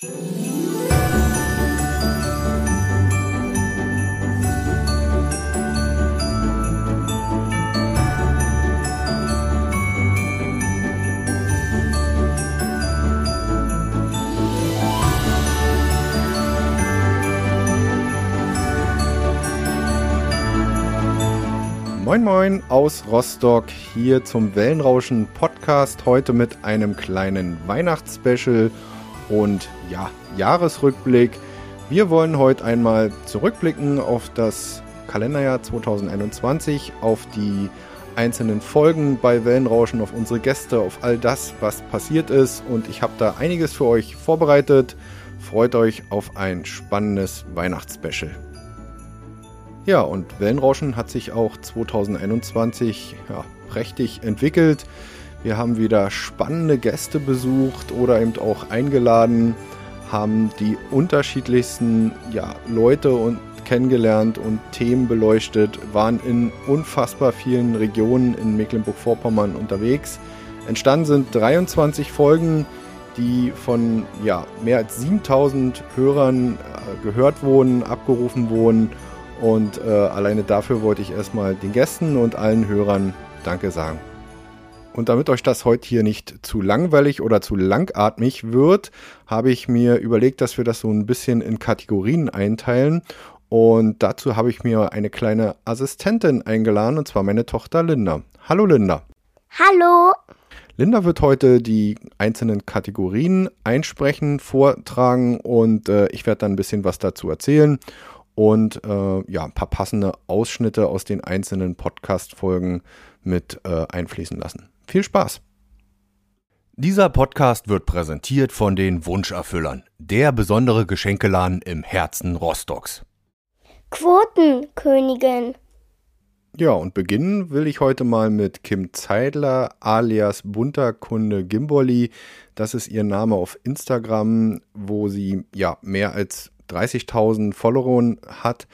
Moin Moin aus Rostock hier zum Wellenrauschen Podcast. Heute mit einem kleinen Weihnachtsspecial und ja, Jahresrückblick. Wir wollen heute einmal zurückblicken auf das Kalenderjahr 2021, auf die einzelnen Folgen bei Wellenrauschen, auf unsere Gäste, auf all das, was passiert ist und ich habe da einiges für euch vorbereitet. Freut euch auf ein spannendes Weihnachtsspecial. Ja, und Wellenrauschen hat sich auch 2021 ja, prächtig entwickelt. Wir haben wieder spannende Gäste besucht oder eben auch eingeladen, haben die unterschiedlichsten ja, Leute und kennengelernt und Themen beleuchtet, waren in unfassbar vielen Regionen in Mecklenburg-Vorpommern unterwegs. Entstanden sind 23 Folgen, die von ja, mehr als 7000 Hörern äh, gehört wurden, abgerufen wurden und äh, alleine dafür wollte ich erstmal den Gästen und allen Hörern Danke sagen. Und damit euch das heute hier nicht zu langweilig oder zu langatmig wird, habe ich mir überlegt, dass wir das so ein bisschen in Kategorien einteilen. Und dazu habe ich mir eine kleine Assistentin eingeladen, und zwar meine Tochter Linda. Hallo Linda. Hallo. Linda wird heute die einzelnen Kategorien einsprechen, vortragen und äh, ich werde dann ein bisschen was dazu erzählen und äh, ja, ein paar passende Ausschnitte aus den einzelnen Podcast-Folgen mit äh, einfließen lassen. Viel Spaß! Dieser Podcast wird präsentiert von den Wunscherfüllern, der besondere Geschenkeladen im Herzen Rostocks. Quotenkönigin. Ja, und beginnen will ich heute mal mit Kim Zeidler alias Bunterkunde Gimboli. Das ist ihr Name auf Instagram, wo sie ja mehr als 30.000 Followern hat.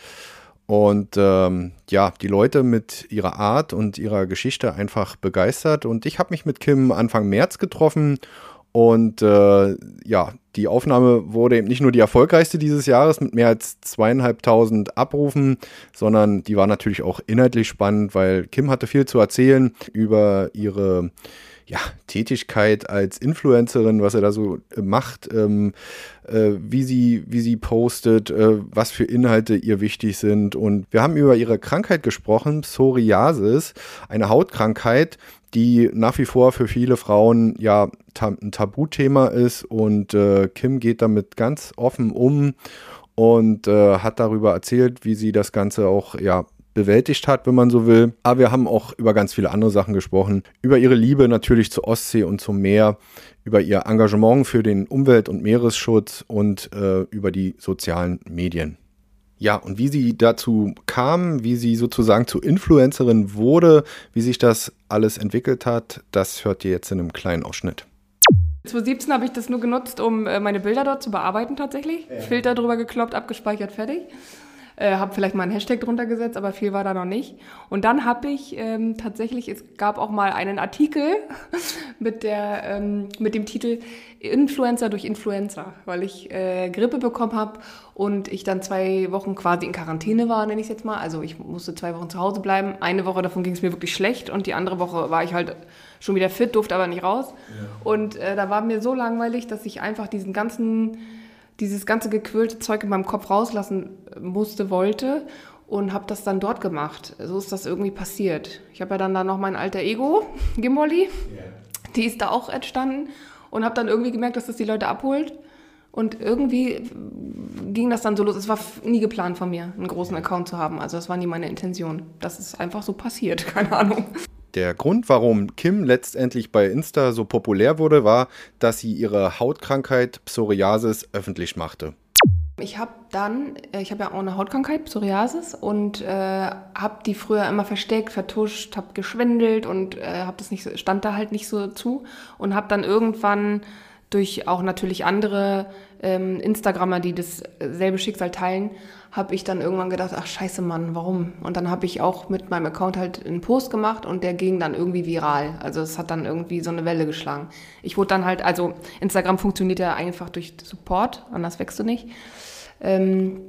Und ähm, ja, die Leute mit ihrer Art und ihrer Geschichte einfach begeistert. Und ich habe mich mit Kim Anfang März getroffen. Und äh, ja, die Aufnahme wurde eben nicht nur die erfolgreichste dieses Jahres mit mehr als zweieinhalbtausend Abrufen, sondern die war natürlich auch inhaltlich spannend, weil Kim hatte viel zu erzählen über ihre ja, Tätigkeit als Influencerin, was er da so äh, macht, ähm, äh, wie, sie, wie sie postet, äh, was für Inhalte ihr wichtig sind. Und wir haben über ihre Krankheit gesprochen, Psoriasis, eine Hautkrankheit, die nach wie vor für viele Frauen ja ein Tabuthema ist. Und äh, Kim geht damit ganz offen um und äh, hat darüber erzählt, wie sie das Ganze auch ja bewältigt hat, wenn man so will. Aber wir haben auch über ganz viele andere Sachen gesprochen. Über ihre Liebe natürlich zur Ostsee und zum Meer, über ihr Engagement für den Umwelt- und Meeresschutz und äh, über die sozialen Medien. Ja, und wie sie dazu kam, wie sie sozusagen zur Influencerin wurde, wie sich das alles entwickelt hat, das hört ihr jetzt in einem kleinen Ausschnitt. 2017 habe ich das nur genutzt, um äh, meine Bilder dort zu bearbeiten tatsächlich. Ja. Filter drüber gekloppt, abgespeichert, fertig äh, habe vielleicht mal einen Hashtag drunter gesetzt, aber viel war da noch nicht. Und dann habe ich ähm, tatsächlich, es gab auch mal einen Artikel mit, der, ähm, mit dem Titel Influencer durch Influencer, weil ich äh, Grippe bekommen habe und ich dann zwei Wochen quasi in Quarantäne war, nenne ich es jetzt mal. Also ich musste zwei Wochen zu Hause bleiben. Eine Woche davon ging es mir wirklich schlecht und die andere Woche war ich halt schon wieder fit, durfte aber nicht raus. Ja. Und äh, da war mir so langweilig, dass ich einfach diesen ganzen dieses ganze gequirlte Zeug in meinem Kopf rauslassen musste, wollte und habe das dann dort gemacht. So ist das irgendwie passiert. Ich habe ja dann da noch mein alter Ego, Gimboli, yeah. die ist da auch entstanden und habe dann irgendwie gemerkt, dass das die Leute abholt. Und irgendwie ging das dann so los. Es war nie geplant von mir, einen großen Account zu haben. Also das war nie meine Intention. Das ist einfach so passiert, keine Ahnung. Der Grund, warum Kim letztendlich bei Insta so populär wurde, war, dass sie ihre Hautkrankheit Psoriasis öffentlich machte. Ich habe dann, äh, ich habe ja auch eine Hautkrankheit, Psoriasis, und äh, habe die früher immer versteckt, vertuscht, habe geschwindelt und äh, habe das nicht, stand da halt nicht so zu und habe dann irgendwann durch auch natürlich andere ähm, Instagrammer, die dasselbe Schicksal teilen, habe ich dann irgendwann gedacht, ach scheiße Mann, warum? Und dann habe ich auch mit meinem Account halt einen Post gemacht und der ging dann irgendwie viral. Also es hat dann irgendwie so eine Welle geschlagen. Ich wurde dann halt, also Instagram funktioniert ja einfach durch Support, anders wächst du nicht. Ähm,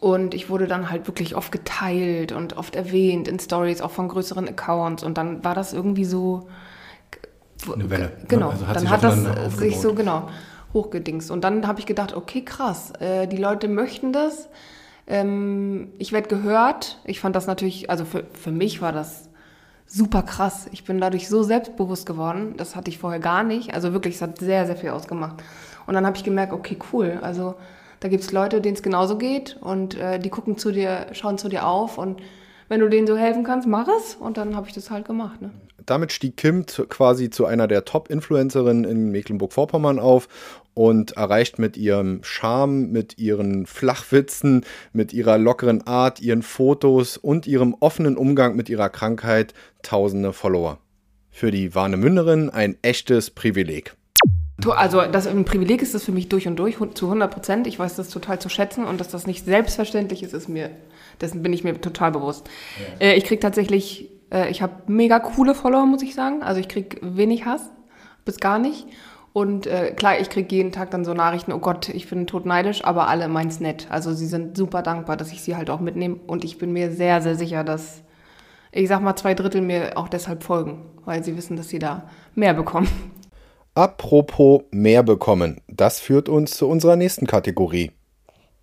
und ich wurde dann halt wirklich oft geteilt und oft erwähnt in Stories, auch von größeren Accounts. Und dann war das irgendwie so. Eine Welle. Ne? Genau. Also hat dann hat das sich so, genau, hochgedingst. Und dann habe ich gedacht, okay, krass, äh, die Leute möchten das. Ähm, ich werde gehört. Ich fand das natürlich, also für, für mich war das super krass. Ich bin dadurch so selbstbewusst geworden. Das hatte ich vorher gar nicht. Also wirklich, es hat sehr, sehr viel ausgemacht. Und dann habe ich gemerkt, okay, cool. Also da gibt es Leute, denen es genauso geht und äh, die gucken zu dir, schauen zu dir auf und wenn du denen so helfen kannst, mach es. Und dann habe ich das halt gemacht. Ne? Damit stieg Kim zu, quasi zu einer der Top-Influencerinnen in Mecklenburg-Vorpommern auf und erreicht mit ihrem Charme, mit ihren Flachwitzen, mit ihrer lockeren Art, ihren Fotos und ihrem offenen Umgang mit ihrer Krankheit tausende Follower. Für die Warnemünderin ein echtes Privileg. Also das ein Privileg ist das für mich durch und durch, zu 100 Prozent. Ich weiß das total zu schätzen und dass das nicht selbstverständlich ist, ist mir, dessen bin ich mir total bewusst. Ja. Äh, ich kriege tatsächlich, äh, ich habe mega coole Follower, muss ich sagen. Also ich kriege wenig Hass, bis gar nicht. Und äh, klar, ich kriege jeden Tag dann so Nachrichten, oh Gott, ich bin totneidisch, aber alle meins nett. Also sie sind super dankbar, dass ich sie halt auch mitnehme. Und ich bin mir sehr, sehr sicher, dass, ich sag mal, zwei Drittel mir auch deshalb folgen, weil sie wissen, dass sie da mehr bekommen. Apropos mehr bekommen, das führt uns zu unserer nächsten Kategorie.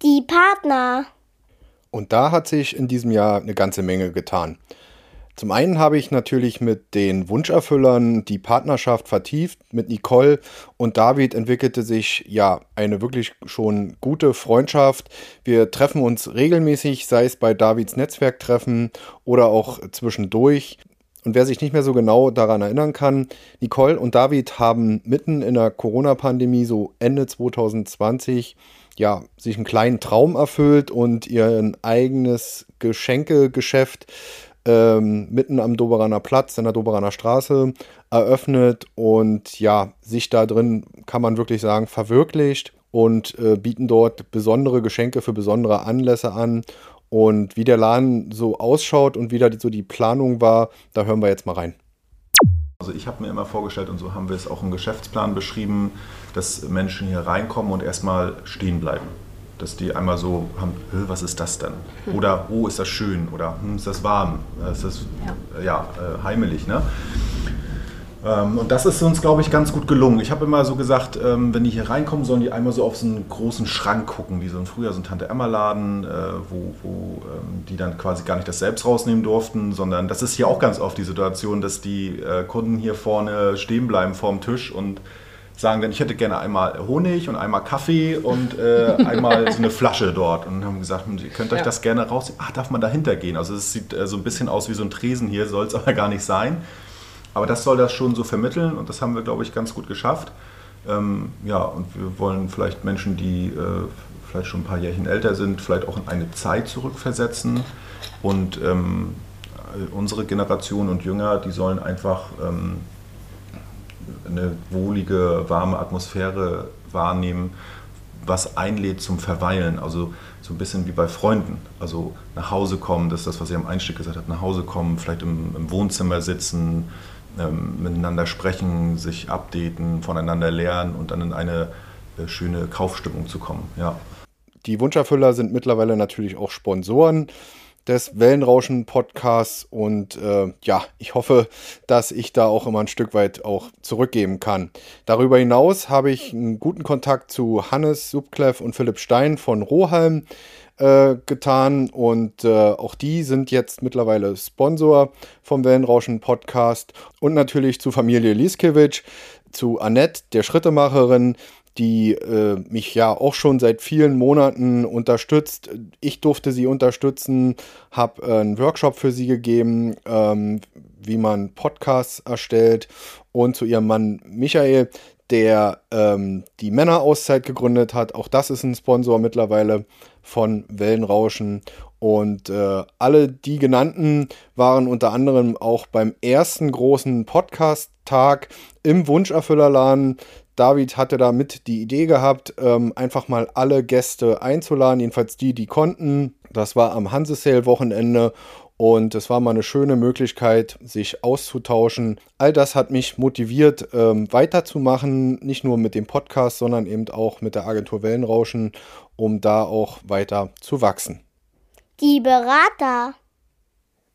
Die Partner. Und da hat sich in diesem Jahr eine ganze Menge getan. Zum einen habe ich natürlich mit den Wunscherfüllern die Partnerschaft vertieft. Mit Nicole und David entwickelte sich ja eine wirklich schon gute Freundschaft. Wir treffen uns regelmäßig, sei es bei Davids Netzwerktreffen oder auch zwischendurch. Und wer sich nicht mehr so genau daran erinnern kann, Nicole und David haben mitten in der Corona-Pandemie, so Ende 2020, ja, sich einen kleinen Traum erfüllt und ihr eigenes Geschenkegeschäft ähm, mitten am Doberaner Platz, in der Doberaner Straße eröffnet und ja, sich da drin, kann man wirklich sagen, verwirklicht und äh, bieten dort besondere Geschenke für besondere Anlässe an und wie der Laden so ausschaut und wie da so die Planung war, da hören wir jetzt mal rein. Also ich habe mir immer vorgestellt, und so haben wir es auch im Geschäftsplan beschrieben, dass Menschen hier reinkommen und erstmal stehen bleiben. Dass die einmal so haben, was ist das denn? Oder, oh, ist das schön? Oder, hm, ist das warm? Ist das ja, ja äh, heimelig? Ne? Ähm, und das ist uns, glaube ich, ganz gut gelungen. Ich habe immer so gesagt, ähm, wenn die hier reinkommen, sollen die einmal so auf so einen großen Schrank gucken, wie so ein früher so ein Tante-Emma-Laden, äh, wo, wo ähm, die dann quasi gar nicht das selbst rausnehmen durften, sondern das ist hier auch ganz oft die Situation, dass die äh, Kunden hier vorne stehen bleiben vorm Tisch und sagen dann, ich hätte gerne einmal Honig und einmal Kaffee und äh, einmal so eine Flasche dort. Und haben gesagt, hm, ihr könnt euch ja. das gerne raus. Ach, darf man dahinter gehen? Also es sieht äh, so ein bisschen aus wie so ein Tresen hier, soll es aber gar nicht sein. Aber das soll das schon so vermitteln und das haben wir, glaube ich, ganz gut geschafft. Ähm, ja, und wir wollen vielleicht Menschen, die äh, vielleicht schon ein paar Jährchen älter sind, vielleicht auch in eine Zeit zurückversetzen. Und ähm, unsere Generation und Jünger, die sollen einfach ähm, eine wohlige, warme Atmosphäre wahrnehmen, was einlädt zum Verweilen. Also so ein bisschen wie bei Freunden. Also nach Hause kommen, das ist das, was ihr am Einstieg gesagt habt, nach Hause kommen, vielleicht im, im Wohnzimmer sitzen, ähm, miteinander sprechen, sich updaten, voneinander lernen und dann in eine äh, schöne Kaufstimmung zu kommen. Ja. Die Wunscherfüller sind mittlerweile natürlich auch Sponsoren des Wellenrauschen-Podcasts und äh, ja, ich hoffe, dass ich da auch immer ein Stück weit auch zurückgeben kann. Darüber hinaus habe ich einen guten Kontakt zu Hannes Subkleff und Philipp Stein von Rohalm äh, getan und äh, auch die sind jetzt mittlerweile Sponsor vom Wellenrauschen Podcast und natürlich zu Familie Lieskewitsch, zu Annette, der Schrittemacherin, die äh, mich ja auch schon seit vielen Monaten unterstützt. Ich durfte sie unterstützen, habe äh, einen Workshop für sie gegeben, ähm, wie man Podcasts erstellt und zu ihrem Mann Michael, der ähm, die Männerauszeit gegründet hat. Auch das ist ein Sponsor mittlerweile von Wellenrauschen. Und äh, alle die genannten waren unter anderem auch beim ersten großen Podcast-Tag im Wunscherfüllerladen David hatte damit die Idee gehabt, ähm, einfach mal alle Gäste einzuladen, jedenfalls die, die konnten. Das war am Hansesale-Wochenende und es war mal eine schöne Möglichkeit, sich auszutauschen. All das hat mich motiviert, ähm, weiterzumachen, nicht nur mit dem Podcast, sondern eben auch mit der Agentur Wellenrauschen, um da auch weiter zu wachsen. Die Berater.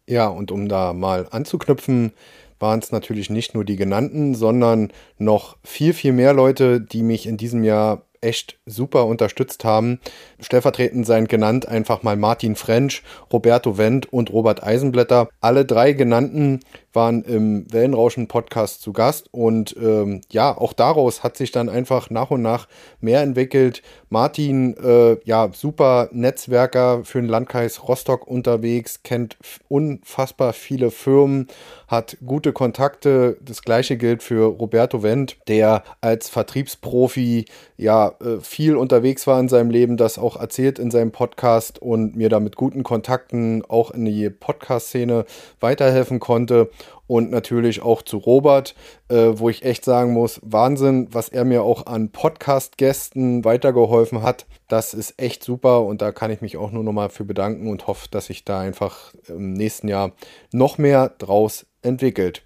Ja, und um da mal anzuknüpfen, waren es natürlich nicht nur die genannten, sondern noch viel, viel mehr Leute, die mich in diesem Jahr echt super unterstützt haben. Stellvertretend seien genannt einfach mal Martin French, Roberto Wendt und Robert Eisenblätter. Alle drei genannten waren im Wellenrauschen-Podcast zu Gast und ähm, ja, auch daraus hat sich dann einfach nach und nach mehr entwickelt. Martin, äh, ja, super Netzwerker für den Landkreis Rostock unterwegs, kennt unfassbar viele Firmen, hat gute Kontakte. Das gleiche gilt für Roberto Wendt, der als Vertriebsprofi ja äh, viel unterwegs war in seinem Leben, das auch erzählt in seinem Podcast und mir da mit guten Kontakten auch in die Podcast-Szene weiterhelfen konnte und natürlich auch zu Robert, äh, wo ich echt sagen muss, Wahnsinn, was er mir auch an Podcast-Gästen weitergeholfen hat. Das ist echt super und da kann ich mich auch nur nochmal für bedanken und hoffe, dass sich da einfach im nächsten Jahr noch mehr draus entwickelt.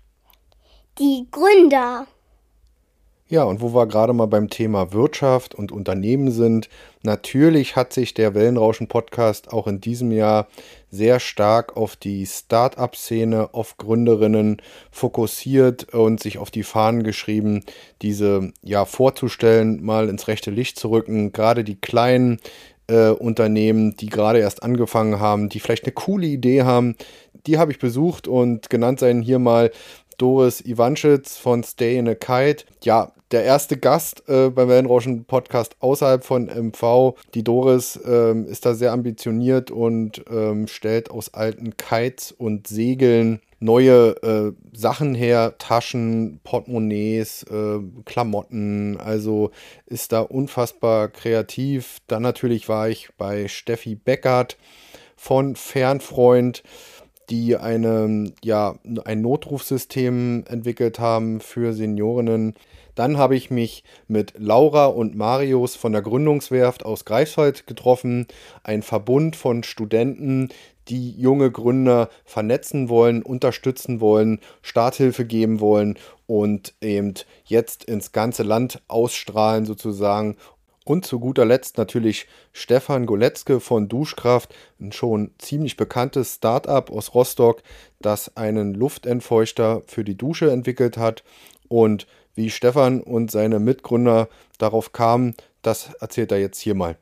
Die Gründer. Ja, und wo wir gerade mal beim Thema Wirtschaft und Unternehmen sind, natürlich hat sich der Wellenrauschen-Podcast auch in diesem Jahr sehr stark auf die Start-up-Szene, auf Gründerinnen fokussiert und sich auf die Fahnen geschrieben, diese ja vorzustellen, mal ins rechte Licht zu rücken. Gerade die kleinen äh, Unternehmen, die gerade erst angefangen haben, die vielleicht eine coole Idee haben, die habe ich besucht und genannt seien hier mal Doris Iwanschitz von Stay in a Kite. Ja, der erste Gast äh, beim Wellenrauschen Podcast außerhalb von MV. Die Doris ähm, ist da sehr ambitioniert und ähm, stellt aus alten Kites und Segeln neue äh, Sachen her, Taschen, Portemonnaies, äh, Klamotten, also ist da unfassbar kreativ. Dann natürlich war ich bei Steffi Beckert von Fernfreund die eine, ja, ein Notrufsystem entwickelt haben für Seniorinnen. Dann habe ich mich mit Laura und Marius von der Gründungswerft aus Greifswald getroffen, ein Verbund von Studenten, die junge Gründer vernetzen wollen, unterstützen wollen, Starthilfe geben wollen und eben jetzt ins ganze Land ausstrahlen sozusagen und zu guter Letzt natürlich Stefan Goletzke von Duschkraft, ein schon ziemlich bekanntes Startup aus Rostock, das einen Luftentfeuchter für die Dusche entwickelt hat. Und wie Stefan und seine Mitgründer darauf kamen, das erzählt er jetzt hier mal.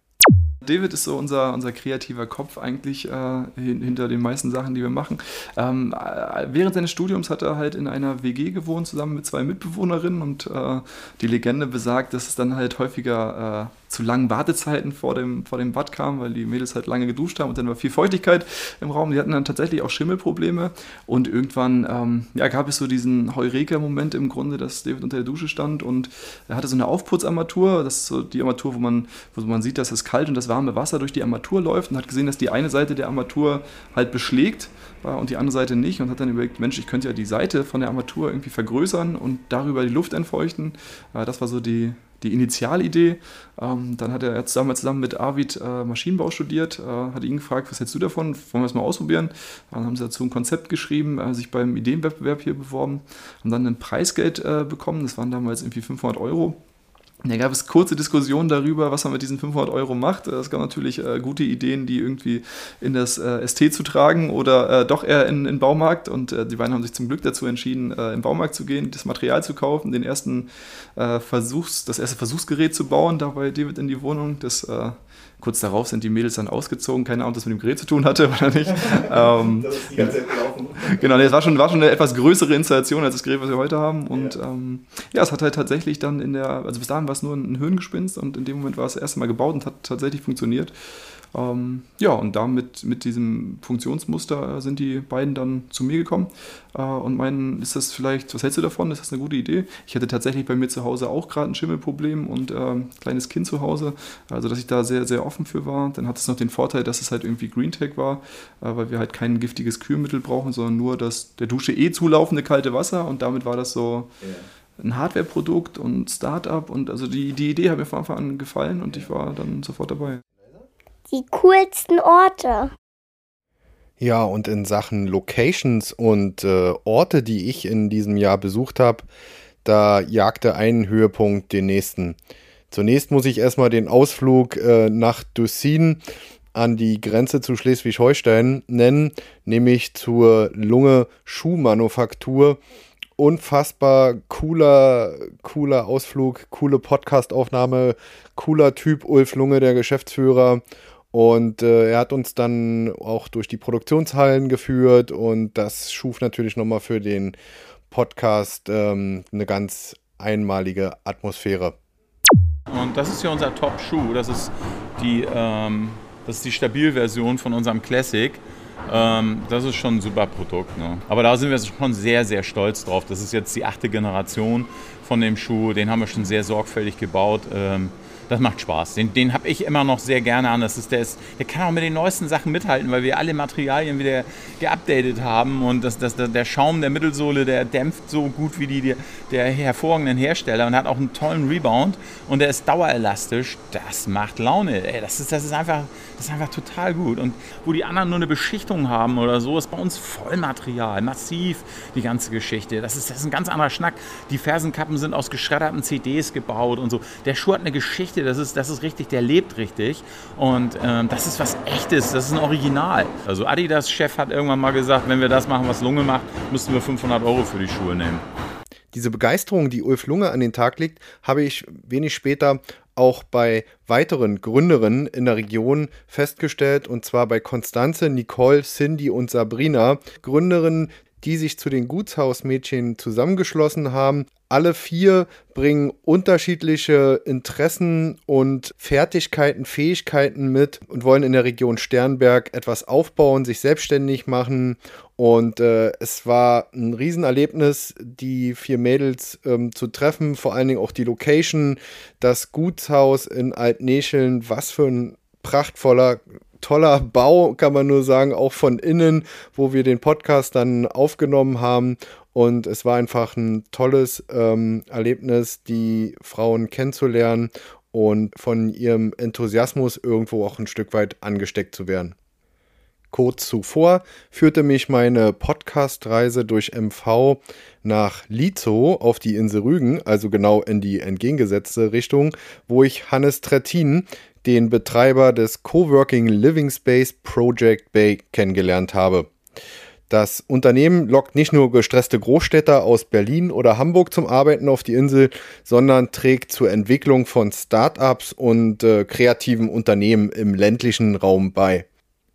David ist so unser, unser kreativer Kopf eigentlich äh, hinter den meisten Sachen, die wir machen. Ähm, äh, während seines Studiums hat er halt in einer WG gewohnt, zusammen mit zwei Mitbewohnerinnen und äh, die Legende besagt, dass es dann halt häufiger äh, zu langen Wartezeiten vor dem, vor dem Bad kam, weil die Mädels halt lange geduscht haben und dann war viel Feuchtigkeit im Raum. Die hatten dann tatsächlich auch Schimmelprobleme und irgendwann ähm, ja, gab es so diesen Heureka-Moment im Grunde, dass David unter der Dusche stand und er hatte so eine Aufputzarmatur, das ist so die Armatur, wo man, wo man sieht, dass es kalt und das warme Wasser durch die Armatur läuft und hat gesehen, dass die eine Seite der Armatur halt beschlägt und die andere Seite nicht und hat dann überlegt, Mensch, ich könnte ja die Seite von der Armatur irgendwie vergrößern und darüber die Luft entfeuchten. Das war so die, die Initialidee. Ähm, dann hat er jetzt damals zusammen mit Arvid äh, Maschinenbau studiert, äh, hat ihn gefragt, was hältst du davon? Wollen wir es mal ausprobieren? Dann haben sie dazu ein Konzept geschrieben, äh, sich beim Ideenwettbewerb hier beworben, haben dann ein Preisgeld äh, bekommen. Das waren damals irgendwie 500 Euro. Da gab es kurze Diskussionen darüber, was man mit diesen 500 Euro macht. Es gab natürlich äh, gute Ideen, die irgendwie in das äh, ST zu tragen oder äh, doch eher in den Baumarkt. Und äh, die beiden haben sich zum Glück dazu entschieden, äh, im Baumarkt zu gehen, das Material zu kaufen, den ersten äh, Versuchs, das erste Versuchsgerät zu bauen, da bei David in die Wohnung. Das Kurz darauf sind die Mädels dann ausgezogen. Keine Ahnung, ob das mit dem Gerät zu tun hatte oder nicht. ähm, das ist die ganze Zeit gelaufen. Genau, nee, es war schon, war schon eine etwas größere Installation als das Gerät, was wir heute haben. Und ja. Ähm, ja, es hat halt tatsächlich dann in der, also bis dahin war es nur ein Höhengespinst und in dem Moment war es das erste Mal gebaut und hat tatsächlich funktioniert. Ähm, ja, und damit mit diesem Funktionsmuster sind die beiden dann zu mir gekommen äh, und meinen, ist das vielleicht, was hältst du davon? Ist das eine gute Idee? Ich hatte tatsächlich bei mir zu Hause auch gerade ein Schimmelproblem und äh, kleines Kind zu Hause, also dass ich da sehr, sehr offen für war. Dann hat es noch den Vorteil, dass es halt irgendwie Green Tech war, äh, weil wir halt kein giftiges Kühlmittel brauchen, sondern nur das der Dusche eh zulaufende kalte Wasser und damit war das so. Yeah ein Hardware-Produkt und Startup und also die, die Idee hat mir von Anfang an gefallen und ich war dann sofort dabei. Die coolsten Orte. Ja, und in Sachen Locations und äh, Orte, die ich in diesem Jahr besucht habe, da jagte ein Höhepunkt den nächsten. Zunächst muss ich erstmal den Ausflug äh, nach Dussin an die Grenze zu Schleswig-Holstein nennen, nämlich zur Lunge Schuhmanufaktur. Unfassbar cooler, cooler Ausflug, coole Podcastaufnahme, cooler Typ Ulf Lunge, der Geschäftsführer. Und äh, er hat uns dann auch durch die Produktionshallen geführt und das schuf natürlich nochmal für den Podcast ähm, eine ganz einmalige Atmosphäre. Und das ist hier unser Top-Schuh. Das ist die, ähm, die Stabilversion von unserem Classic. Ähm, das ist schon ein super Produkt. Ne? Aber da sind wir schon sehr, sehr stolz drauf. Das ist jetzt die achte Generation von dem Schuh. Den haben wir schon sehr sorgfältig gebaut. Ähm, das macht Spaß. Den, den habe ich immer noch sehr gerne an. Das ist, der, ist, der kann auch mit den neuesten Sachen mithalten, weil wir alle Materialien wieder geupdatet haben und das, das, der Schaum der Mittelsohle, der dämpft so gut wie die, die der hervorragenden Hersteller und hat auch einen tollen Rebound und der ist dauerelastisch. Das macht Laune. Ey, das, ist, das, ist einfach, das ist einfach total gut. Und wo die anderen nur eine Beschichtung haben oder so, ist bei uns Vollmaterial, massiv die ganze Geschichte. Das ist, das ist ein ganz anderer Schnack. Die Fersenkappen sind aus geschredderten CDs gebaut und so. Der Schuh hat eine Geschichte richtig, das ist, das ist richtig, der lebt richtig. Und ähm, das ist was Echtes, das ist ein Original. Also Adidas-Chef hat irgendwann mal gesagt, wenn wir das machen, was Lunge macht, müssten wir 500 Euro für die Schuhe nehmen. Diese Begeisterung, die Ulf Lunge an den Tag legt, habe ich wenig später auch bei weiteren Gründerinnen in der Region festgestellt, und zwar bei Konstanze, Nicole, Cindy und Sabrina, Gründerinnen, die sich zu den Gutshausmädchen zusammengeschlossen haben, alle vier bringen unterschiedliche Interessen und Fertigkeiten, Fähigkeiten mit und wollen in der Region Sternberg etwas aufbauen, sich selbstständig machen. Und äh, es war ein Riesenerlebnis, die vier Mädels ähm, zu treffen, vor allen Dingen auch die Location, das Gutshaus in Altnäscheln, was für ein prachtvoller toller Bau, kann man nur sagen, auch von innen, wo wir den Podcast dann aufgenommen haben. Und es war einfach ein tolles ähm, Erlebnis, die Frauen kennenzulernen und von ihrem Enthusiasmus irgendwo auch ein Stück weit angesteckt zu werden. Kurz zuvor führte mich meine Podcast-Reise durch MV nach Lizo auf die Insel Rügen, also genau in die entgegengesetzte Richtung, wo ich Hannes Trettin, den Betreiber des Coworking Living Space Project Bay, kennengelernt habe. Das Unternehmen lockt nicht nur gestresste Großstädter aus Berlin oder Hamburg zum Arbeiten auf die Insel, sondern trägt zur Entwicklung von Start-ups und äh, kreativen Unternehmen im ländlichen Raum bei.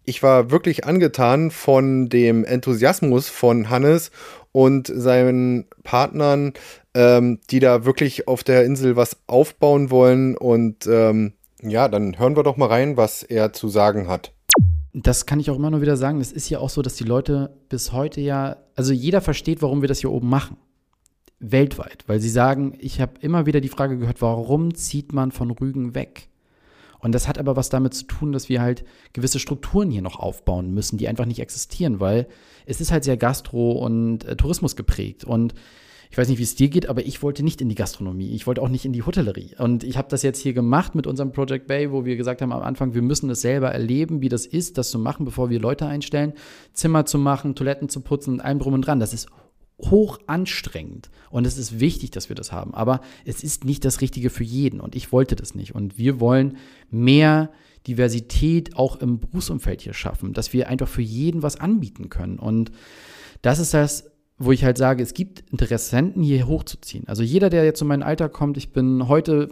Ich war wirklich angetan von dem Enthusiasmus von Hannes und seinen Partnern, ähm, die da wirklich auf der Insel was aufbauen wollen. Und ähm, ja, dann hören wir doch mal rein, was er zu sagen hat das kann ich auch immer nur wieder sagen, es ist ja auch so, dass die Leute bis heute ja, also jeder versteht, warum wir das hier oben machen. Weltweit, weil sie sagen, ich habe immer wieder die Frage gehört, warum zieht man von Rügen weg? Und das hat aber was damit zu tun, dass wir halt gewisse Strukturen hier noch aufbauen müssen, die einfach nicht existieren, weil es ist halt sehr Gastro- und äh, Tourismus geprägt. Und ich weiß nicht, wie es dir geht, aber ich wollte nicht in die Gastronomie. Ich wollte auch nicht in die Hotellerie. Und ich habe das jetzt hier gemacht mit unserem Project Bay, wo wir gesagt haben am Anfang, wir müssen es selber erleben, wie das ist, das zu machen, bevor wir Leute einstellen, Zimmer zu machen, Toiletten zu putzen und allem drum und dran. Das ist hoch anstrengend und es ist wichtig, dass wir das haben. Aber es ist nicht das Richtige für jeden und ich wollte das nicht. Und wir wollen mehr Diversität auch im Berufsumfeld hier schaffen, dass wir einfach für jeden was anbieten können. Und das ist das, wo ich halt sage, es gibt Interessenten, hier hochzuziehen. Also jeder, der jetzt in mein Alter kommt, ich bin heute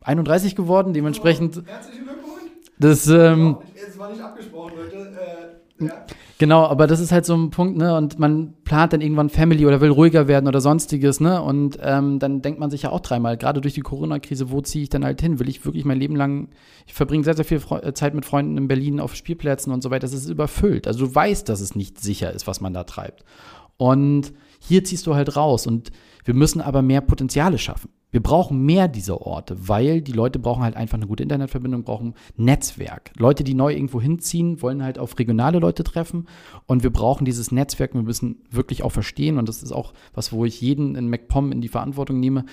31 geworden, dementsprechend. Oh, herzlichen Glückwunsch. Das, ähm, es war nicht abgesprochen, Leute. Äh, ja. Genau, aber das ist halt so ein Punkt, ne? Und man plant dann irgendwann Family oder will ruhiger werden oder sonstiges, ne? Und ähm, dann denkt man sich ja auch dreimal, gerade durch die Corona-Krise, wo ziehe ich dann halt hin? Will ich wirklich mein Leben lang, ich verbringe sehr, sehr viel Fre äh, Zeit mit Freunden in Berlin auf Spielplätzen und so weiter, das ist überfüllt. Also du weißt, dass es nicht sicher ist, was man da treibt. Und hier ziehst du halt raus. Und wir müssen aber mehr Potenziale schaffen. Wir brauchen mehr dieser Orte, weil die Leute brauchen halt einfach eine gute Internetverbindung, brauchen Netzwerk. Leute, die neu irgendwo hinziehen, wollen halt auf regionale Leute treffen und wir brauchen dieses Netzwerk. Wir müssen wirklich auch verstehen und das ist auch was, wo ich jeden in MacPom in die Verantwortung nehme.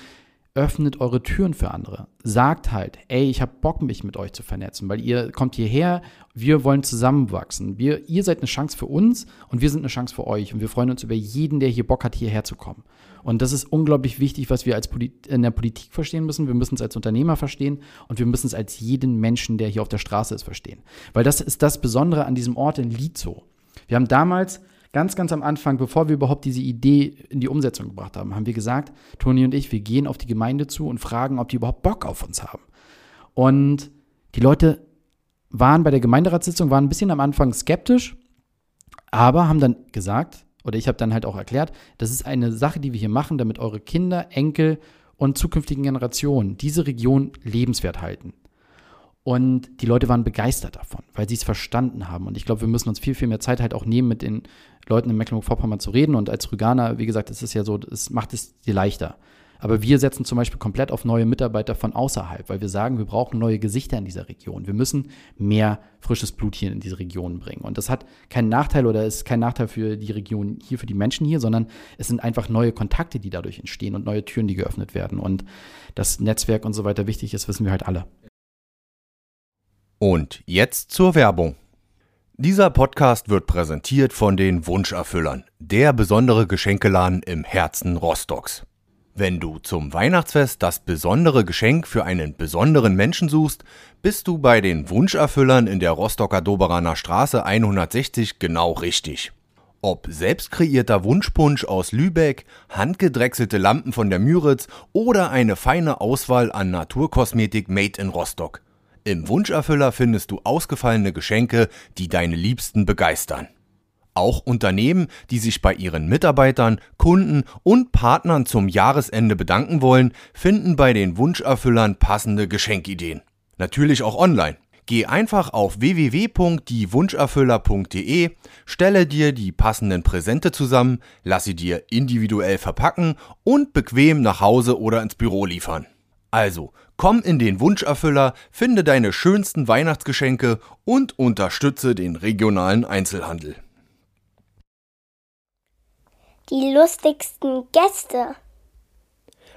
Öffnet eure Türen für andere. Sagt halt, ey, ich habe Bock, mich mit euch zu vernetzen, weil ihr kommt hierher, wir wollen zusammenwachsen. Wir, ihr seid eine Chance für uns und wir sind eine Chance für euch. Und wir freuen uns über jeden, der hier Bock hat, hierher zu kommen. Und das ist unglaublich wichtig, was wir als Polit in der Politik verstehen müssen. Wir müssen es als Unternehmer verstehen und wir müssen es als jeden Menschen, der hier auf der Straße ist, verstehen. Weil das ist das Besondere an diesem Ort in Lizo. Wir haben damals ganz, ganz am Anfang, bevor wir überhaupt diese Idee in die Umsetzung gebracht haben, haben wir gesagt, Toni und ich, wir gehen auf die Gemeinde zu und fragen, ob die überhaupt Bock auf uns haben. Und die Leute waren bei der Gemeinderatssitzung, waren ein bisschen am Anfang skeptisch, aber haben dann gesagt, oder ich habe dann halt auch erklärt, das ist eine Sache, die wir hier machen, damit eure Kinder, Enkel und zukünftigen Generationen diese Region lebenswert halten. Und die Leute waren begeistert davon, weil sie es verstanden haben. Und ich glaube, wir müssen uns viel, viel mehr Zeit halt auch nehmen, mit den Leuten in Mecklenburg-Vorpommern zu reden. Und als Rüganer, wie gesagt, es ist ja so, es macht es dir leichter. Aber wir setzen zum Beispiel komplett auf neue Mitarbeiter von außerhalb, weil wir sagen, wir brauchen neue Gesichter in dieser Region. Wir müssen mehr frisches Blut hier in diese Region bringen. Und das hat keinen Nachteil oder ist kein Nachteil für die Region hier, für die Menschen hier, sondern es sind einfach neue Kontakte, die dadurch entstehen und neue Türen, die geöffnet werden. Und das Netzwerk und so weiter wichtig ist, wissen wir halt alle. Und jetzt zur Werbung. Dieser Podcast wird präsentiert von den Wunscherfüllern, der besondere Geschenkeladen im Herzen Rostocks. Wenn du zum Weihnachtsfest das besondere Geschenk für einen besonderen Menschen suchst, bist du bei den Wunscherfüllern in der Rostocker Doberaner Straße 160 genau richtig. Ob selbst kreierter Wunschpunsch aus Lübeck, handgedrechselte Lampen von der Müritz oder eine feine Auswahl an Naturkosmetik made in Rostock. Im Wunscherfüller findest du ausgefallene Geschenke, die deine Liebsten begeistern. Auch Unternehmen, die sich bei ihren Mitarbeitern, Kunden und Partnern zum Jahresende bedanken wollen, finden bei den Wunscherfüllern passende Geschenkideen. Natürlich auch online. Geh einfach auf www.diewunscherfüller.de, stelle dir die passenden Präsente zusammen, lass sie dir individuell verpacken und bequem nach Hause oder ins Büro liefern. Also, komm in den Wunscherfüller, finde deine schönsten Weihnachtsgeschenke und unterstütze den regionalen Einzelhandel. Die lustigsten Gäste.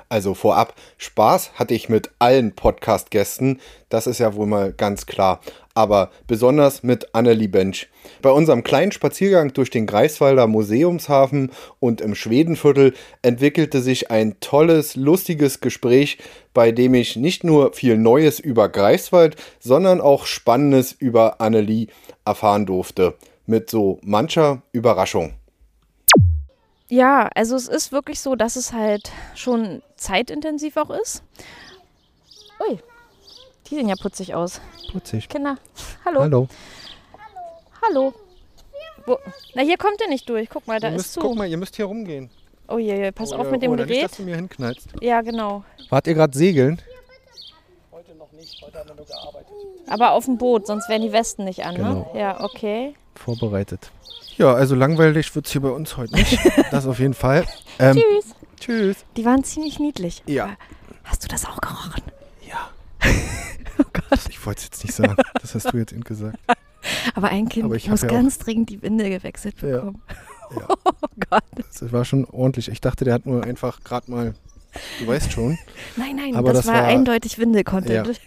Also vorab, Spaß hatte ich mit allen Podcast-Gästen, das ist ja wohl mal ganz klar. Aber besonders mit Annelie Bench. Bei unserem kleinen Spaziergang durch den Greifswalder Museumshafen und im Schwedenviertel entwickelte sich ein tolles, lustiges Gespräch, bei dem ich nicht nur viel Neues über Greifswald, sondern auch Spannendes über Annelie erfahren durfte. Mit so mancher Überraschung. Ja, also es ist wirklich so, dass es halt schon zeitintensiv auch ist. Ui, die sehen ja putzig aus. Putzig. Kinder, hallo. Hallo. Hallo. Wo? Na, hier kommt ihr nicht durch. Guck mal, da ihr ist müsst, zu. guck mal, ihr müsst hier rumgehen. Oh je, je, pass Oh, auf mit dem oder Nicht, Gerät. dass du mir hinknallst. Ja, genau. Wart ihr gerade segeln? Aber auf dem Boot, sonst wären die Westen nicht an, Genau. ne? Ja, okay. Vorbereitet. Ja, also langweilig wird es hier bei uns heute nicht. Das auf jeden Fall. Ähm, Tschüss. tschüss. Die waren ziemlich niedlich. Ja. Aber Hast du das auch gerochen? Ja. Oh Gott. Ich wollte es jetzt nicht sagen. Das hast du jetzt eben gesagt. Aber ein Kind Aber ich muss ja ganz dringend die Windel gewechselt Ja. bekommen. Ja. Oh Gott. Das war schon ordentlich. Ich dachte, der hat nur einfach gerade mal, du weißt schon. Nein, nein, Aber das, das war, war- eindeutig Windel-Content.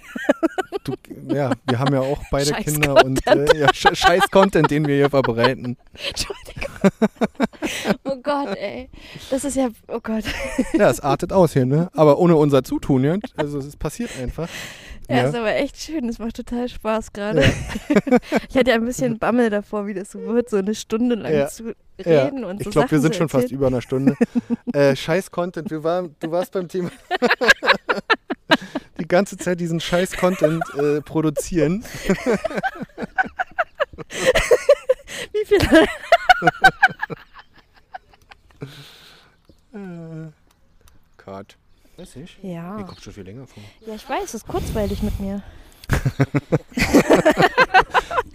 Du, ja, wir haben ja auch beide Scheiß Kinder und äh, ja, Sch- scheiß Content, den wir hier verbreiten. Entschuldigung. oh Gott, ey. Das ist ja, oh Gott. Ja, es artet aus hier, ne? Aber ohne unser Zutun, ja? Also es passiert einfach. Ja, Ja. ist aber echt schön. Es macht total Spaß gerade. ich hatte ja ein bisschen Bammel davor, wie das so wird, so eine Stunde lang Ja. zu Ja, reden und ich so glaube, wir sind schon fast über einer Stunde. äh, scheiß Content. Wir waren, du warst beim Thema die ganze Zeit diesen scheiß Content äh, produzieren. Wie viele? Cut. Weiß ich. Ja. Mir kommt schon viel länger vor. Ja, ich weiß, es ist kurzweilig mit mir.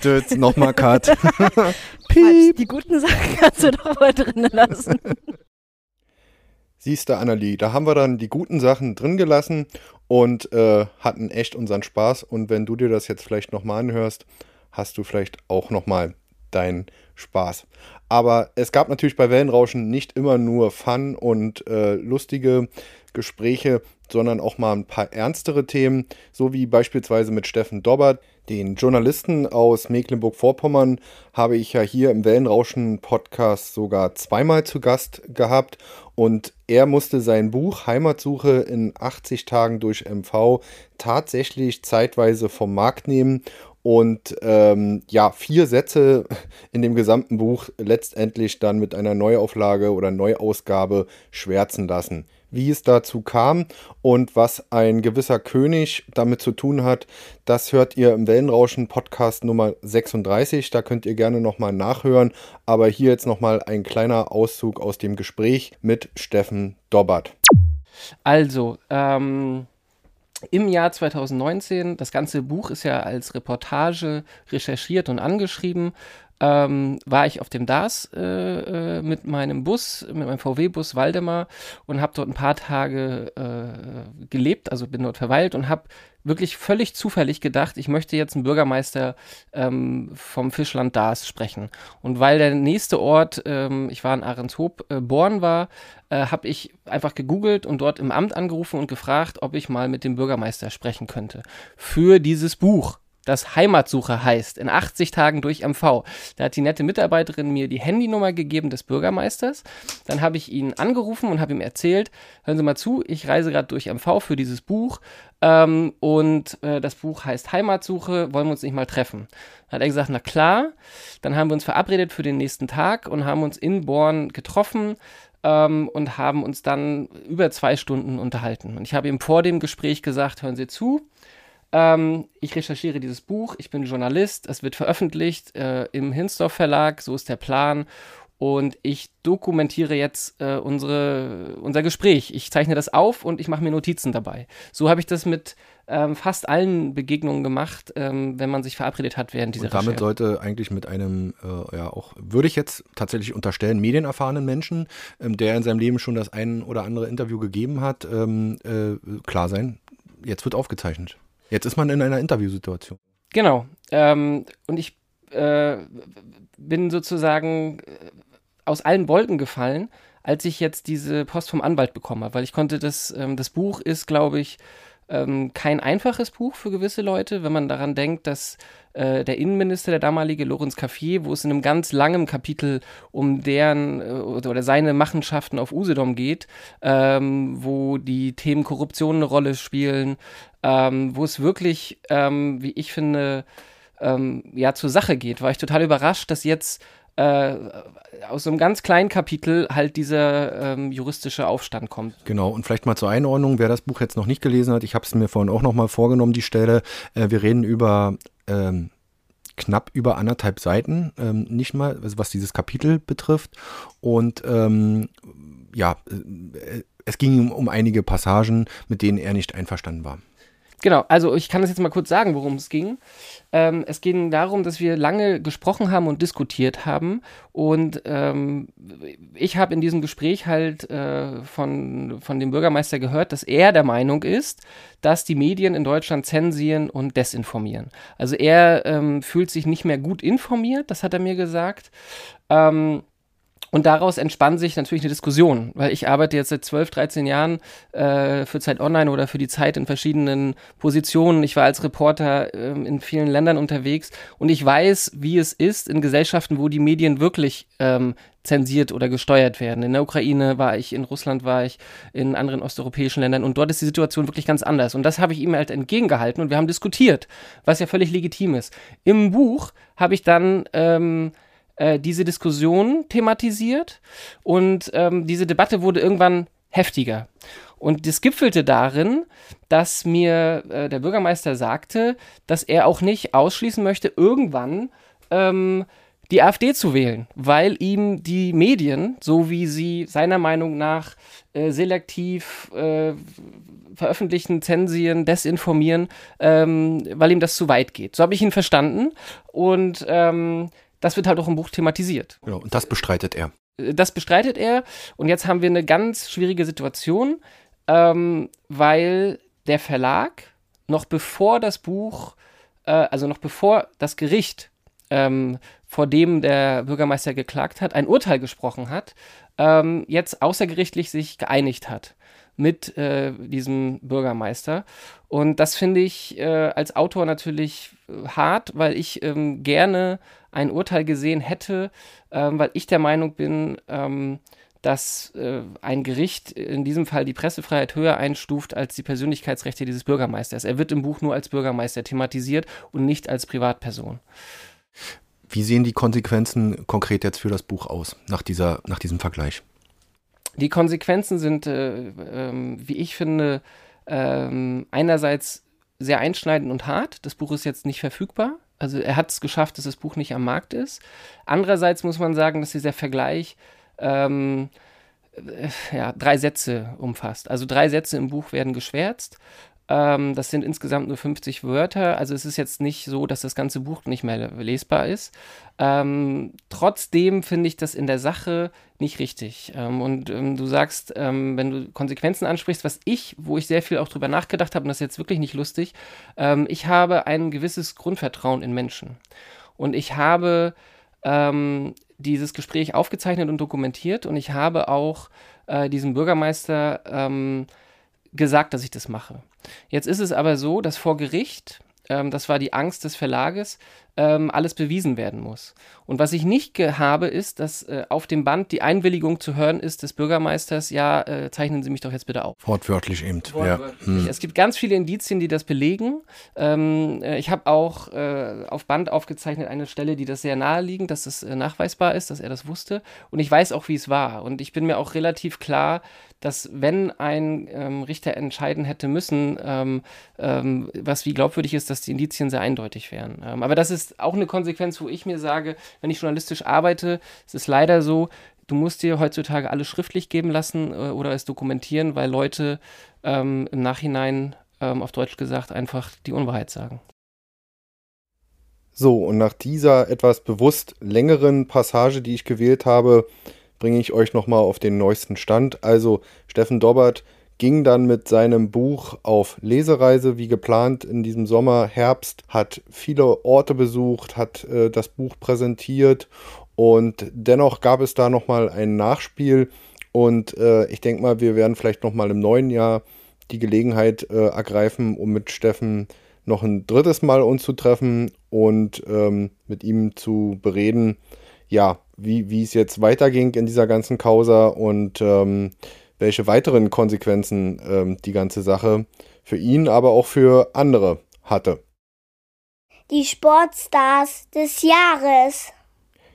Jetzt nochmal Cut. Quatsch, die guten Sachen kannst du doch mal drinnen lassen. Siehst du, Annalie, da haben wir dann die guten Sachen drin gelassen und äh, hatten echt unseren Spaß. Und wenn du dir das jetzt vielleicht nochmal anhörst, hast du vielleicht auch nochmal deinen Spaß. Aber es gab natürlich bei Wellenrauschen nicht immer nur Fun und äh, lustige Gespräche, sondern auch mal ein paar ernstere Themen, so wie beispielsweise mit Steffen Dobbert. Den Journalisten aus Mecklenburg-Vorpommern habe ich ja hier im Wellenrauschen-Podcast sogar zweimal zu Gast gehabt und er musste sein Buch Heimatsuche in 80 Tagen durch MV tatsächlich zeitweise vom Markt nehmen und ähm, ja, vier Sätze in dem gesamten Buch letztendlich dann mit einer Neuauflage oder Neuausgabe schwärzen lassen. Wie es dazu kam und was ein gewisser König damit zu tun hat, das hört ihr im Wellenrauschen Podcast Nummer 36. Da könnt ihr gerne nochmal nachhören. Aber hier jetzt nochmal ein kleiner Auszug aus dem Gespräch mit Steffen Dobbert. Also, ähm, im Jahr 2019, das ganze Buch ist ja als Reportage recherchiert und angeschrieben, ähm, war ich auf dem DAS äh, äh, mit meinem Bus, mit meinem VW-Bus Waldemar und habe dort ein paar Tage äh, gelebt, also bin dort verweilt und habe wirklich völlig zufällig gedacht, ich möchte jetzt einen Bürgermeister ähm, vom Fischland Dars sprechen. Und weil der nächste Ort, ähm, ich war in Ahrenshoop, äh, Born war, äh, habe ich einfach gegoogelt und dort im Amt angerufen und gefragt, ob ich mal mit dem Bürgermeister sprechen könnte. Für dieses Buch das Heimatsuche heißt, in 80 Tagen durch MV. Da hat die nette Mitarbeiterin mir die Handynummer gegeben des Bürgermeisters. Dann habe ich ihn angerufen und habe ihm erzählt, hören Sie mal zu, ich reise gerade durch MV für dieses Buch ähm, und äh, das Buch heißt Heimatsuche, wollen wir uns nicht mal treffen? Dann hat er gesagt, na klar. Dann haben wir uns verabredet für den nächsten Tag und haben uns in Born getroffen. Ähm, und haben uns dann über zwei Stunden unterhalten. Und ich habe ihm vor dem Gespräch gesagt, hören Sie zu, ähm, ich recherchiere dieses Buch, ich bin Journalist, es wird veröffentlicht äh, im Hinsdorf Verlag, so ist der Plan. Und ich dokumentiere jetzt äh, unsere, unser Gespräch. Ich zeichne das auf und ich mache mir Notizen dabei. So habe ich das mit ähm, fast allen Begegnungen gemacht, ähm, wenn man sich verabredet hat während dieser Und damit Recherche. sollte eigentlich mit einem, äh, ja auch, würde ich jetzt tatsächlich unterstellen, medienerfahrenen Menschen, ähm, der in seinem Leben schon das ein oder andere Interview gegeben hat, ähm, äh, klar sein, jetzt wird aufgezeichnet. Jetzt ist man in einer Interviewsituation. Genau. Ähm, und ich äh, bin sozusagen äh, aus allen Wolken gefallen, als ich jetzt diese Post vom Anwalt bekommen habe, weil ich konnte das, ähm, das Buch ist, glaube ich, ähm, kein einfaches Buch für gewisse Leute, wenn man daran denkt, dass äh, der Innenminister, der damalige Lorenz Caffier, wo es in einem ganz langen Kapitel um deren äh, oder seine Machenschaften auf Usedom geht, ähm, wo die Themen Korruption eine Rolle spielen, ähm, wo es wirklich, ähm, wie ich finde, ähm, ja, zur Sache geht, war ich total überrascht, dass jetzt äh, aus so einem ganz kleinen Kapitel halt dieser ähm, juristische Aufstand kommt. Genau, und vielleicht mal zur Einordnung, wer das Buch jetzt noch nicht gelesen hat, ich habe es mir vorhin auch noch mal vorgenommen, die Stelle. Äh, wir reden über ähm, knapp über anderthalb Seiten, ähm, nicht mal, also was dieses Kapitel betrifft. Und ähm, ja, äh, es ging um einige Passagen, mit denen er nicht einverstanden war. Genau, also ich kann das jetzt mal kurz sagen, worum es ging. Ähm, es ging darum, dass wir lange gesprochen haben und diskutiert haben. Und ähm, ich habe in diesem Gespräch halt äh, von, von dem Bürgermeister gehört, dass er der Meinung ist, dass die Medien in Deutschland zensieren und desinformieren. Also er ähm, fühlt sich nicht mehr gut informiert, das hat er mir gesagt. Ähm, und daraus entspann sich natürlich eine Diskussion, weil ich arbeite jetzt seit 12, 13 Jahren äh, für Zeit Online oder für die Zeit in verschiedenen Positionen. Ich war als Reporter äh, in vielen Ländern unterwegs und ich weiß, wie es ist in Gesellschaften, wo die Medien wirklich ähm, zensiert oder gesteuert werden. In der Ukraine war ich, in Russland war ich, in anderen osteuropäischen Ländern und dort ist die Situation wirklich ganz anders. Und das habe ich ihm halt entgegengehalten und wir haben diskutiert, was ja völlig legitim ist. Im Buch habe ich dann ähm, äh, diese Diskussion thematisiert und ähm, diese Debatte wurde irgendwann heftiger. Und das gipfelte darin, dass mir äh, der Bürgermeister sagte, dass er auch nicht ausschließen möchte, irgendwann ähm, die AfD zu wählen, weil ihm die Medien, so wie sie seiner Meinung nach äh, selektiv äh, veröffentlichen, zensieren, desinformieren, ähm, weil ihm das zu weit geht. So habe ich ihn verstanden und ähm, das wird halt auch im Buch thematisiert. Genau, und das bestreitet er. Das bestreitet er. Und jetzt haben wir eine ganz schwierige Situation, ähm, weil der Verlag noch bevor das Buch, äh, also noch bevor das Gericht, ähm, vor dem der Bürgermeister geklagt hat, ein Urteil gesprochen hat, ähm, jetzt außergerichtlich sich geeinigt hat mit äh, diesem Bürgermeister. Und das finde ich äh, als Autor natürlich äh, hart, weil ich ähm, gerne ein Urteil gesehen hätte, ähm, weil ich der Meinung bin, ähm, dass äh, ein Gericht in diesem Fall die Pressefreiheit höher einstuft als die Persönlichkeitsrechte dieses Bürgermeisters. Er wird im Buch nur als Bürgermeister thematisiert und nicht als Privatperson. Wie sehen die Konsequenzen konkret jetzt für das Buch aus, nach, dieser, nach diesem Vergleich? Die Konsequenzen sind, äh, äh, wie ich finde, äh, einerseits sehr einschneidend und hart. Das Buch ist jetzt nicht verfügbar. Also er hat es geschafft, dass das Buch nicht am Markt ist. Andererseits muss man sagen, dass dieser Vergleich ähm, äh, ja, drei Sätze umfasst. Also drei Sätze im Buch werden geschwärzt. Ähm, das sind insgesamt nur 50 Wörter. Also es ist jetzt nicht so, dass das ganze Buch nicht mehr lesbar ist. Ähm, trotzdem finde ich das in der Sache nicht richtig. Ähm, und ähm, du sagst, ähm, wenn du Konsequenzen ansprichst, was ich, wo ich sehr viel auch drüber nachgedacht habe, und das ist jetzt wirklich nicht lustig, ähm, ich habe ein gewisses Grundvertrauen in Menschen. Und ich habe dieses Gespräch aufgezeichnet und dokumentiert und ich habe auch äh, diesem Bürgermeister ähm, gesagt, dass ich das mache. Jetzt ist es aber so, dass vor Gericht, ähm, das war die Angst des Verlages, ähm, alles bewiesen werden muss. Und was ich nicht habe, ist, dass äh, auf dem Band die Einwilligung zu hören ist des Bürgermeisters, ja, äh, zeichnen Sie mich doch jetzt bitte auf. Wortwörtlich eben. Wortwörtlich. Ja. Hm. Es gibt ganz viele Indizien, die das belegen. Ähm, äh, ich habe auch äh, auf Band aufgezeichnet eine Stelle, die das sehr naheliegend, dass das äh, nachweisbar ist, dass er das wusste. Und ich weiß auch, wie es war. Und ich bin mir auch relativ klar, dass wenn ein ähm, Richter entscheiden hätte müssen, ähm, ähm, was wie glaubwürdig ist, dass die Indizien sehr eindeutig wären. Ähm, aber das ist auch eine Konsequenz, wo ich mir sage, wenn ich journalistisch arbeite, es ist leider so, du musst dir heutzutage alles schriftlich geben lassen äh, oder es dokumentieren, weil Leute ähm, im Nachhinein, ähm, auf Deutsch gesagt, einfach die Unwahrheit sagen. So, und nach dieser etwas bewusst längeren Passage, die ich gewählt habe, bringe ich euch nochmal auf den neuesten Stand. Also Steffen Dobbert ging dann mit seinem Buch auf Lesereise wie geplant in diesem Sommer, Herbst, hat viele Orte besucht, hat äh, das Buch präsentiert und dennoch gab es da nochmal ein Nachspiel und äh, ich denke mal, wir werden vielleicht nochmal im neuen Jahr die Gelegenheit äh, ergreifen, um mit Steffen noch ein drittes Mal uns zu treffen und ähm, mit ihm zu bereden, ja, wie, wie es jetzt weiterging in dieser ganzen Causa und ähm, welche weiteren Konsequenzen ähm, die ganze Sache für ihn, aber auch für andere hatte. Die Sportstars des Jahres.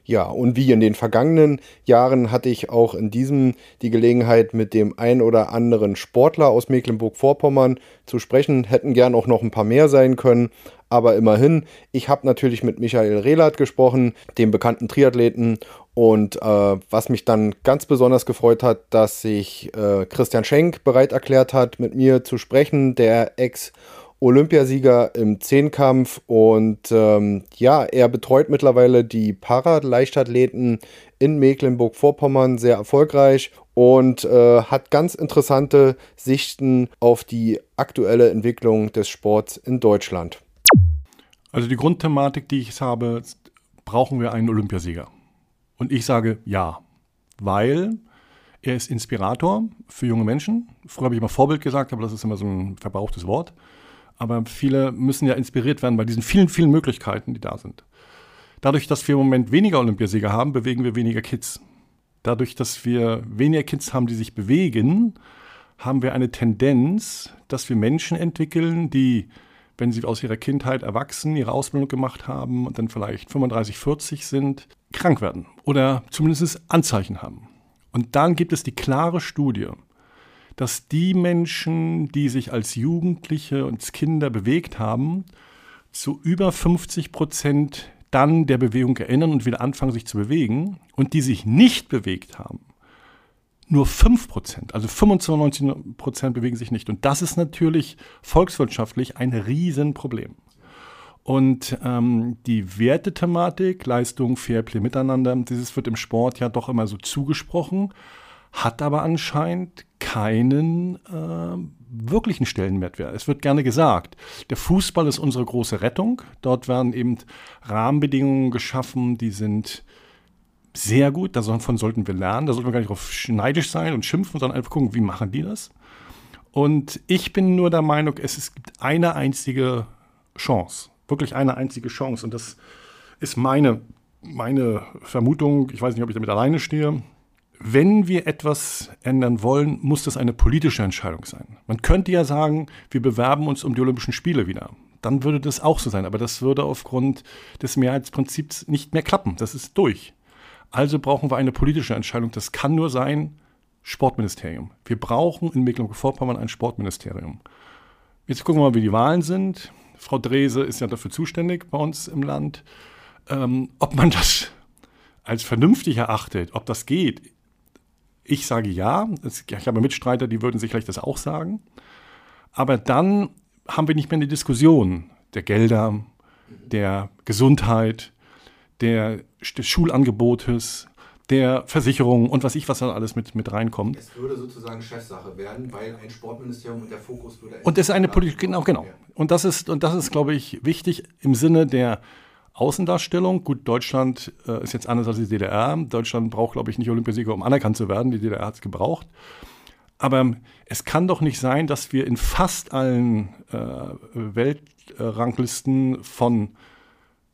Ja, und wie in den vergangenen Jahren hatte ich auch in diesem die Gelegenheit, mit dem ein oder anderen Sportler aus Mecklenburg-Vorpommern zu sprechen. Hätten gern auch noch ein paar mehr sein können, aber immerhin. Ich habe natürlich mit Michael Rehlert gesprochen, dem bekannten Triathleten. Und äh, was mich dann ganz besonders gefreut hat, dass sich äh, Christian Schenk bereit erklärt hat, mit mir zu sprechen, der Ex- Olympiasieger im Zehnkampf und ähm, ja, er betreut mittlerweile die Paraleichtathleten in Mecklenburg-Vorpommern sehr erfolgreich und äh, hat ganz interessante Sichten auf die aktuelle Entwicklung des Sports in Deutschland. Also die Grundthematik, die ich habe, brauchen wir einen Olympiasieger. Und ich sage ja, weil er ist Inspirator für junge Menschen. Früher habe ich immer Vorbild gesagt, aber das ist immer so ein verbrauchtes Wort. Aber viele müssen ja inspiriert werden bei diesen vielen, vielen Möglichkeiten, die da sind. Dadurch, dass wir im Moment weniger Olympiasieger haben, bewegen wir weniger Kids. Dadurch, dass wir weniger Kids haben, die sich bewegen, haben wir eine Tendenz, dass wir Menschen entwickeln, die, wenn sie aus ihrer Kindheit erwachsen, ihre Ausbildung gemacht haben und dann vielleicht 35, 40 sind, krank werden oder zumindest Anzeichen haben. Und dann gibt es die klare Studie, dass die Menschen, die sich als Jugendliche und als Kinder bewegt haben, zu über 50 Prozent dann der Bewegung erinnern und wieder anfangen, sich zu bewegen. Und die sich nicht bewegt haben, nur 5 Prozent, also 95 Prozent bewegen sich nicht. Und das ist natürlich volkswirtschaftlich ein Riesenproblem. Und ähm, die Wertethematik, Leistung, Fairplay, Miteinander, dieses wird im Sport ja doch immer so zugesprochen, hat aber anscheinend keinen äh, wirklichen Stellenwert. Es wird gerne gesagt, der Fußball ist unsere große Rettung. Dort werden eben Rahmenbedingungen geschaffen, die sind sehr gut. Davon sollten wir lernen. Da sollten wir gar nicht drauf schneidisch sein und schimpfen, sondern einfach gucken, wie machen die das. Und ich bin nur der Meinung, es, gibt eine einzige Chance wirklich eine einzige Chance. Und das ist meine, meine Vermutung. Ich weiß nicht, ob ich damit alleine stehe. Wenn wir etwas ändern wollen, muss das eine politische Entscheidung sein. Man könnte ja sagen, wir bewerben uns um die Olympischen Spiele wieder. Dann würde das auch so sein. Aber das würde aufgrund des Mehrheitsprinzips nicht mehr klappen. Das ist durch. Also brauchen wir eine politische Entscheidung. Das kann nur sein, Sportministerium. Wir brauchen in Mecklenburg-Vorpommern ein Sportministerium. Jetzt gucken wir mal, wie die Wahlen sind. Frau Drese ist ja dafür zuständig bei uns im Land. Ähm, ob man das als vernünftig erachtet, ob das geht, ich sage ja. Ich habe Mitstreiter, die würden sich vielleicht das auch sagen. Aber dann haben wir nicht mehr eine Diskussion der Gelder, der Gesundheit, der, des Schulangebotes, der Versicherung und was ich, was da alles mit, mit reinkommt. Es würde sozusagen Chefsache werden, weil ein Sportministerium und der Fokus würde. Und das ist eine Politik, genau, genau. Und das ist, und das ist, glaube ich, wichtig im Sinne der Außendarstellung. Gut, Deutschland äh, ist jetzt anders als die DDR. Deutschland braucht, glaube ich, nicht Olympiasieger, um anerkannt zu werden. Die DDR hat es gebraucht. Aber es kann doch nicht sein, dass wir in fast allen äh, Weltranglisten von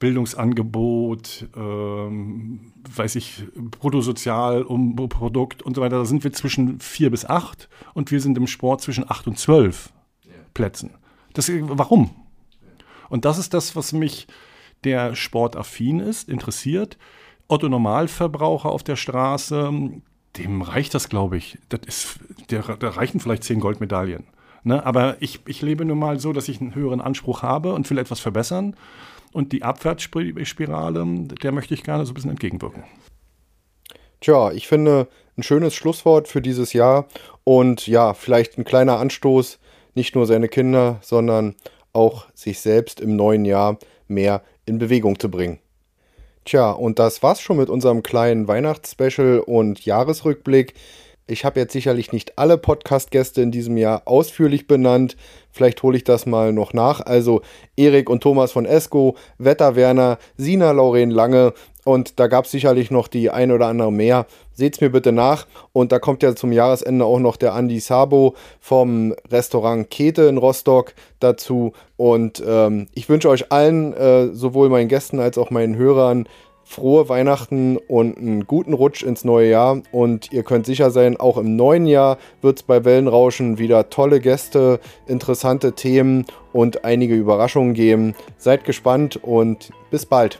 Bildungsangebot, ähm, weiß ich, Bruttosozial, um Produkt und so weiter, da sind wir zwischen vier bis acht und wir sind im Sport zwischen acht und zwölf ja. Plätzen. Das, warum? Und das ist das, was mich, der sportaffin ist, interessiert. Otto Normalverbraucher auf der Straße, dem reicht das, glaube ich. Das ist, der, da reichen vielleicht zehn Goldmedaillen. Ne? Aber ich, ich lebe nun mal so, dass ich einen höheren Anspruch habe und will etwas verbessern. Und die Abwärtsspirale, der möchte ich gerne so ein bisschen entgegenwirken. Tja, ich finde ein schönes Schlusswort für dieses Jahr und ja, vielleicht ein kleiner Anstoß, nicht nur seine Kinder, sondern auch sich selbst im neuen Jahr mehr in Bewegung zu bringen. Tja, und das war's schon mit unserem kleinen Weihnachtsspecial und Jahresrückblick. Ich habe jetzt sicherlich nicht alle Podcast-Gäste in diesem Jahr ausführlich benannt. Vielleicht hole ich das mal noch nach. Also Erik und Thomas von Esco, Wetter Werner, Sina Lauren Lange und da gab es sicherlich noch die ein oder andere mehr. Seht's mir bitte nach. Und da kommt ja zum Jahresende auch noch der Andi Sabo vom Restaurant Kete in Rostock dazu. Und ähm, ich wünsche euch allen, äh, sowohl meinen Gästen als auch meinen Hörern, frohe Weihnachten und einen guten Rutsch ins neue Jahr. Und ihr könnt sicher sein, auch im neuen Jahr wird es bei Wellenrauschen wieder tolle Gäste, interessante Themen und einige Überraschungen geben. Seid gespannt und bis bald.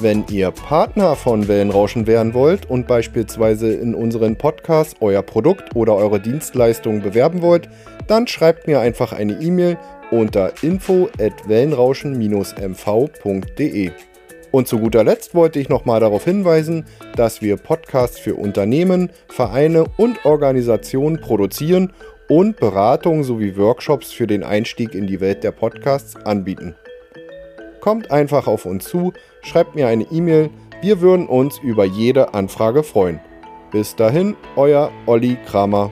Wenn ihr Partner von Wellenrauschen werden wollt und beispielsweise in unseren Podcast euer Produkt oder eure Dienstleistung bewerben wollt, dann schreibt mir einfach eine E-Mail unter info@wellenrauschen-mv.de. Und zu guter Letzt wollte ich nochmal darauf hinweisen, dass wir Podcasts für Unternehmen, Vereine und Organisationen produzieren und Beratungen sowie Workshops für den Einstieg in die Welt der Podcasts anbieten. Kommt einfach auf uns zu, schreibt mir eine E-Mail, wir würden uns über jede Anfrage freuen. Bis dahin, euer Olli Kramer.